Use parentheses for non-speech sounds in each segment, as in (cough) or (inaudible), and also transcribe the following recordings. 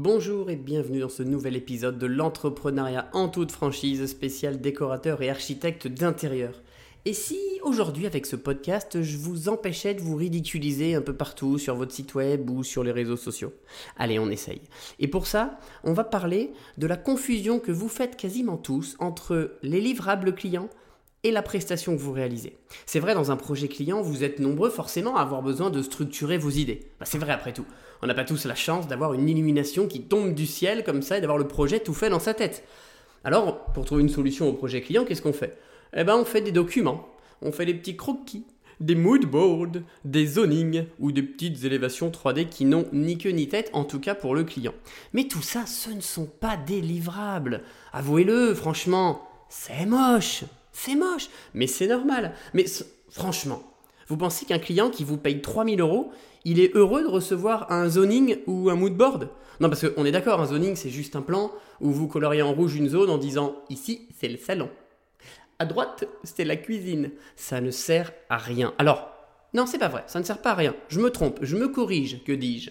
Bonjour et bienvenue dans ce nouvel épisode de l'entrepreneuriat en toute franchise spécial décorateur et architecte d'intérieur. Et si aujourd'hui avec ce podcast je vous empêchais de vous ridiculiser un peu partout sur votre site web ou sur les réseaux sociaux? Allez, on essaye. Et pour ça, on va parler de la confusion que vous faites quasiment tous entre les livrables clients et la prestation que vous réalisez. C'est vrai, dans un projet client, vous êtes nombreux forcément à avoir besoin de structurer vos idées. Bah, c'est vrai après tout. On n'a pas tous la chance d'avoir une illumination qui tombe du ciel comme ça et d'avoir le projet tout fait dans sa tête. Alors, pour trouver une solution au projet client, qu'est-ce qu'on fait? Eh ben, on fait des documents, on fait des petits croquis, des mood boards, des zonings ou des petites élévations 3D qui n'ont ni queue ni tête, en tout cas pour le client. Mais tout ça, ce ne sont pas des livrables. Avouez-le, franchement, c'est moche. C'est moche, mais c'est normal. Mais franchement, vous pensez qu'un client qui vous paye 3000 euros, il est heureux de recevoir un zoning ou un moodboard Non, parce qu'on est d'accord, un zoning c'est juste un plan où vous coloriez en rouge une zone en disant ici c'est le salon. À droite, c'est la cuisine. Ça ne sert à rien. Alors, non, c'est pas vrai, ça ne sert pas à rien. Je me trompe, je me corrige, que dis-je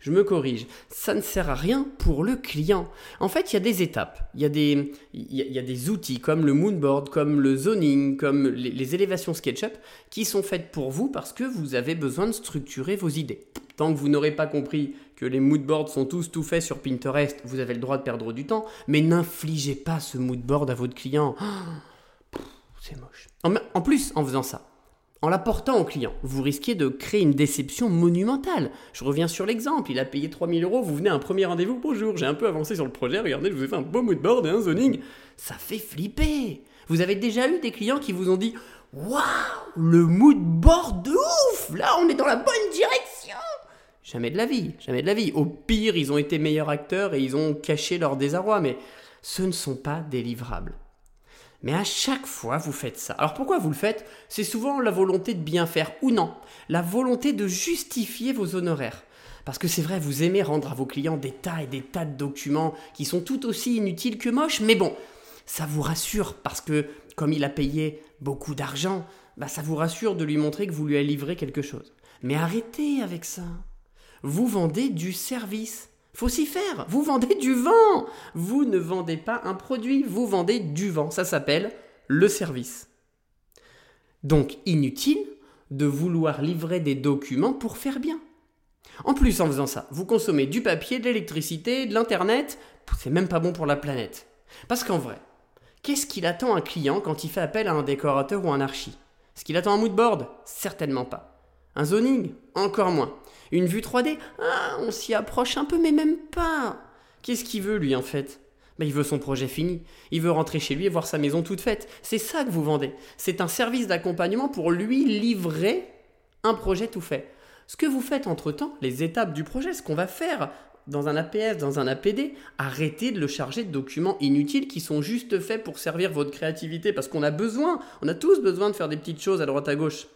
je me corrige. Ça ne sert à rien pour le client. En fait, il y a des étapes. Il y a des, il y a, des outils comme le moonboard, comme le zoning, comme les, élévations SketchUp qui sont faites pour vous parce que vous avez besoin de structurer vos idées. Tant que vous n'aurez pas compris que les moodboards sont tous tout faits sur Pinterest, vous avez le droit de perdre du temps, mais n'infligez pas ce moodboard à votre client. C'est moche. en plus, en faisant ça, en l'apportant au client, vous risquez de créer une déception monumentale. Je reviens sur l'exemple, il a payé 3000 euros, vous venez à un premier rendez-vous, bonjour, j'ai un peu avancé sur le projet, regardez, je vous ai fait un beau moodboard et un zoning. Ça fait flipper. Vous avez déjà eu des clients qui vous ont dit Waouh, le moodboard de ouf Là, on est dans la bonne direction Jamais de la vie, jamais de la vie. Au pire, ils ont été meilleurs acteurs et ils ont caché leur désarroi, mais ce ne sont pas des livrables. Mais à chaque fois, vous faites ça. Alors pourquoi vous le faites? C'est souvent la volonté de bien faire ou non, la volonté de justifier vos honoraires. Parce que c'est vrai, vous aimez rendre à vos clients des tas et des tas de documents qui sont tout aussi inutiles que moches, mais bon, ça vous rassure parce que comme il a payé beaucoup d'argent, bah ça vous rassure de lui montrer que vous lui avez livré quelque chose. Mais arrêtez avec ça. Vous vendez du service. Faut s'y faire. Vous vendez du vent. Vous ne vendez pas un produit, vous vendez du vent. Ça s'appelle le service. Donc inutile de vouloir livrer des documents pour faire bien. En plus, en faisant ça, vous consommez du papier, de l'électricité, de l'internet. C'est même pas bon pour la planète. Parce qu'en vrai, qu'est-ce qu'il attend un client quand il fait appel à un décorateur ou un archi? Est-ce qu'il attend un moodboard Certainement pas. Un zoning Encore moins. Une vue 3D Ah, on s'y approche un peu, mais même pas. Qu'est-ce qu'il veut, lui, en fait? Ben, Il veut son projet fini. Il veut rentrer chez lui et voir sa maison toute faite. C'est ça que vous vendez. C'est un service d'accompagnement pour lui livrer un projet tout fait. Ce que vous faites entre-temps, les étapes du projet, ce qu'on va faire dans un APS, dans un APD, arrêtez de le charger de documents inutiles qui sont juste faits pour servir votre créativité parce qu'on a besoin, on a tous besoin de faire des petites choses à droite à gauche.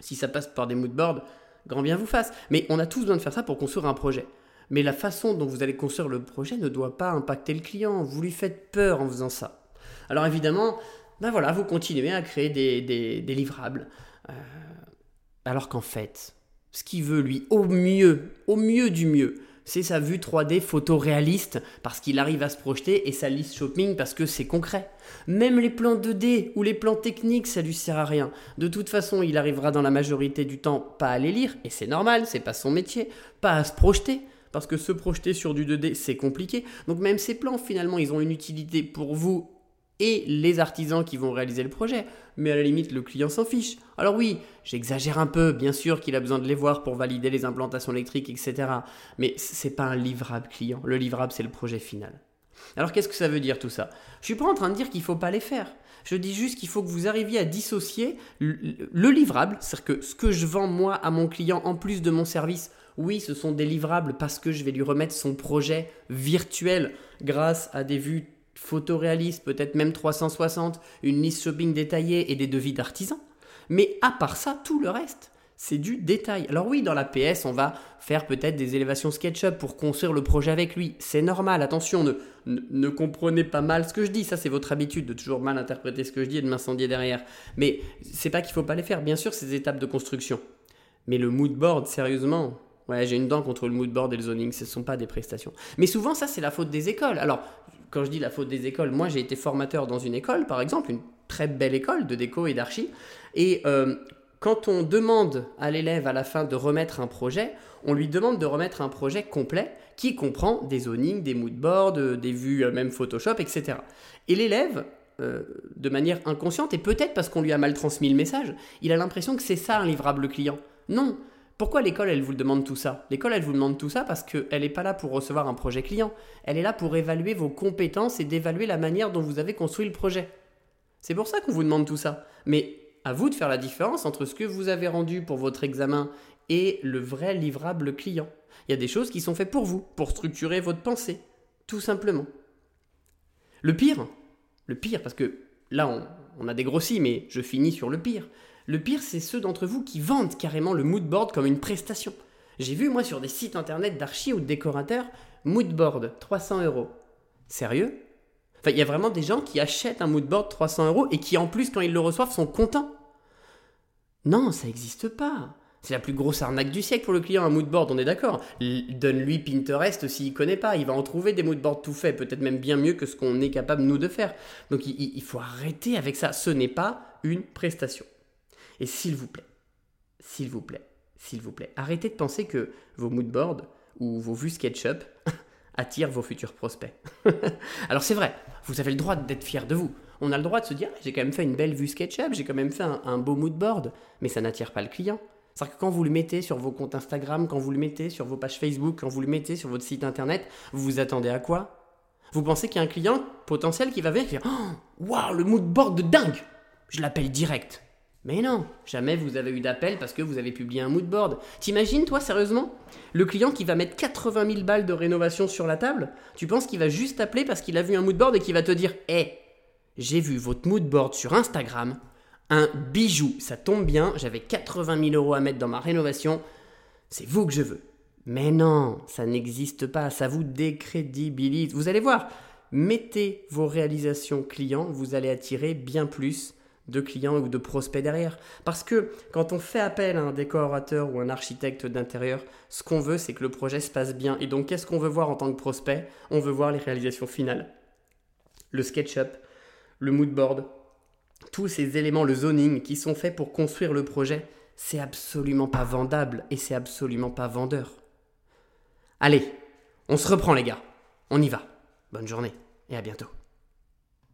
Si ça passe par des moodboards, grand bien vous fasse. Mais on a tous besoin de faire ça pour construire un projet. Mais la façon dont vous allez construire le projet ne doit pas impacter le client. Vous lui faites peur en faisant ça. Alors évidemment, ben voilà, vous continuez à créer des, livrables. Euh, alors qu'en fait, ce qu'il veut, lui, au mieux, au mieux du mieux, c'est sa vue 3D photoréaliste parce qu'il arrive à se projeter et sa liste shopping parce que c'est concret. Même les plans 2D ou les plans techniques, ça lui sert à rien. De toute façon, il arrivera dans la majorité du temps pas à les lire et c'est normal, c'est pas son métier, pas à se projeter parce que se projeter sur du 2D, c'est compliqué. Donc même ces plans, finalement, ils ont une utilité pour vous et les artisans qui vont réaliser le projet. Mais à la limite, le client s'en fiche. Alors oui, j'exagère un peu, bien sûr qu'il a besoin de les voir pour valider les implantations électriques, etc. Mais c'est pas un livrable client. Le livrable, c'est le projet final. Alors qu'est-ce que ça veut dire tout ça? Je suis pas en train de dire qu'il faut pas les faire. Je dis juste qu'il faut que vous arriviez à dissocier le livrable, c'est-à-dire que ce que je vends moi à mon client en plus de mon service, oui, ce sont des livrables parce que je vais lui remettre son projet virtuel grâce à des vues photoréaliste, peut-être même 360, une liste shopping détaillée et des devis d'artisans. Mais à part ça, tout le reste, c'est du détail. Alors oui, dans la PS, on va faire peut-être des élévations SketchUp pour construire le projet avec lui. C'est normal, attention, ne, ne, comprenez pas mal ce que je dis. Ça, c'est votre habitude de toujours mal interpréter ce que je dis et de m'incendier derrière. Mais c'est pas qu'il faut pas les faire, bien sûr, ces étapes de construction. Mais le mood board, sérieusement, Ouais, j'ai une dent contre le mood board et le zoning, ce ne sont pas des prestations. Mais souvent, ça, c'est la faute des écoles. Alors, quand je dis la faute des écoles, moi, j'ai été formateur dans une école, par exemple, une très belle école de déco et d'archi. Et euh, quand on demande à l'élève à la fin de remettre un projet, on lui demande de remettre un projet complet qui comprend des zonings, des moodboards, euh, des vues, euh, même Photoshop, etc. Et l'élève, de manière inconsciente, et peut-être parce qu'on lui a mal transmis le message, il a l'impression que c'est ça un livrable client. Non, pourquoi l'école, elle vous demande tout ça? L'école, elle vous demande tout ça parce qu'elle n'est pas là pour recevoir un projet client. Elle est là pour évaluer vos compétences et d'évaluer la manière dont vous avez construit le projet. C'est pour ça qu'on vous demande tout ça. Mais à vous de faire la différence entre ce que vous avez rendu pour votre examen et le vrai livrable client. Il y a des choses qui sont faites pour vous, pour structurer votre pensée, tout simplement. Le pire, le pire, parce que là on, on a dégrossi, mais je finis sur le pire. Le pire, c'est ceux d'entre vous qui vendent carrément le moodboard comme une prestation. J'ai vu, moi, sur des sites internet d'archi ou de décorateurs, moodboard, 300 euros. Sérieux? Enfin, il y a vraiment des gens qui achètent un moodboard 300 euros et qui, en plus, quand ils le reçoivent, sont contents. Non, ça n'existe pas. C'est la plus grosse arnaque du siècle pour le client, un moodboard, on est d'accord. Donne-lui Pinterest s'il connaît pas, il va en trouver des moodboards tout faits, peut-être même bien mieux que ce qu'on est capable nous de faire. Donc il faut arrêter avec ça, ce n'est pas une prestation. Et s'il vous plaît, s'il vous plaît, s'il vous plaît, arrêtez de penser que vos moodboards ou vos vues SketchUp (laughs) attirent vos futurs prospects. (laughs) Alors c'est vrai, vous avez le droit d'être fier de vous. On a le droit de se dire, j'ai quand même fait une belle vue SketchUp, j'ai quand même fait un, beau moodboard, mais ça n'attire pas le client. C'est-à-dire que quand vous le mettez sur vos comptes Instagram, quand vous le mettez sur vos pages Facebook, quand vous le mettez sur votre site internet, vous vous attendez à quoi? Vous pensez qu'il y a un client potentiel qui va venir et qui va dire oh, Waouh, le moodboard de dingue Je l'appelle direct. Mais non, jamais vous avez eu d'appel parce que vous avez publié un moodboard. T'imagines, toi, sérieusement? Le client qui va mettre 80 000 balles de rénovation sur la table, tu penses qu'il va juste appeler parce qu'il a vu un moodboard et qu'il va te dire Hé, j'ai vu votre moodboard sur Instagram, un bijou, ça tombe bien, j'avais 80 000 euros à mettre dans ma rénovation, c'est vous que je veux. Mais non, ça n'existe pas, ça vous décrédibilise. Vous allez voir, mettez vos réalisations clients, vous allez attirer bien plus de clients ou de prospects derrière. Parce que quand on fait appel à un décorateur ou un architecte d'intérieur, ce qu'on veut, c'est que le projet se passe bien. Et donc, qu'est-ce qu'on veut voir en tant que prospect? On veut voir les réalisations finales. Le SketchUp, le moodboard, tous ces éléments, le zoning, qui sont faits pour construire le projet, c'est absolument pas vendable et c'est absolument pas vendeur. Allez, on se reprend les gars. On y va. Bonne journée et à bientôt.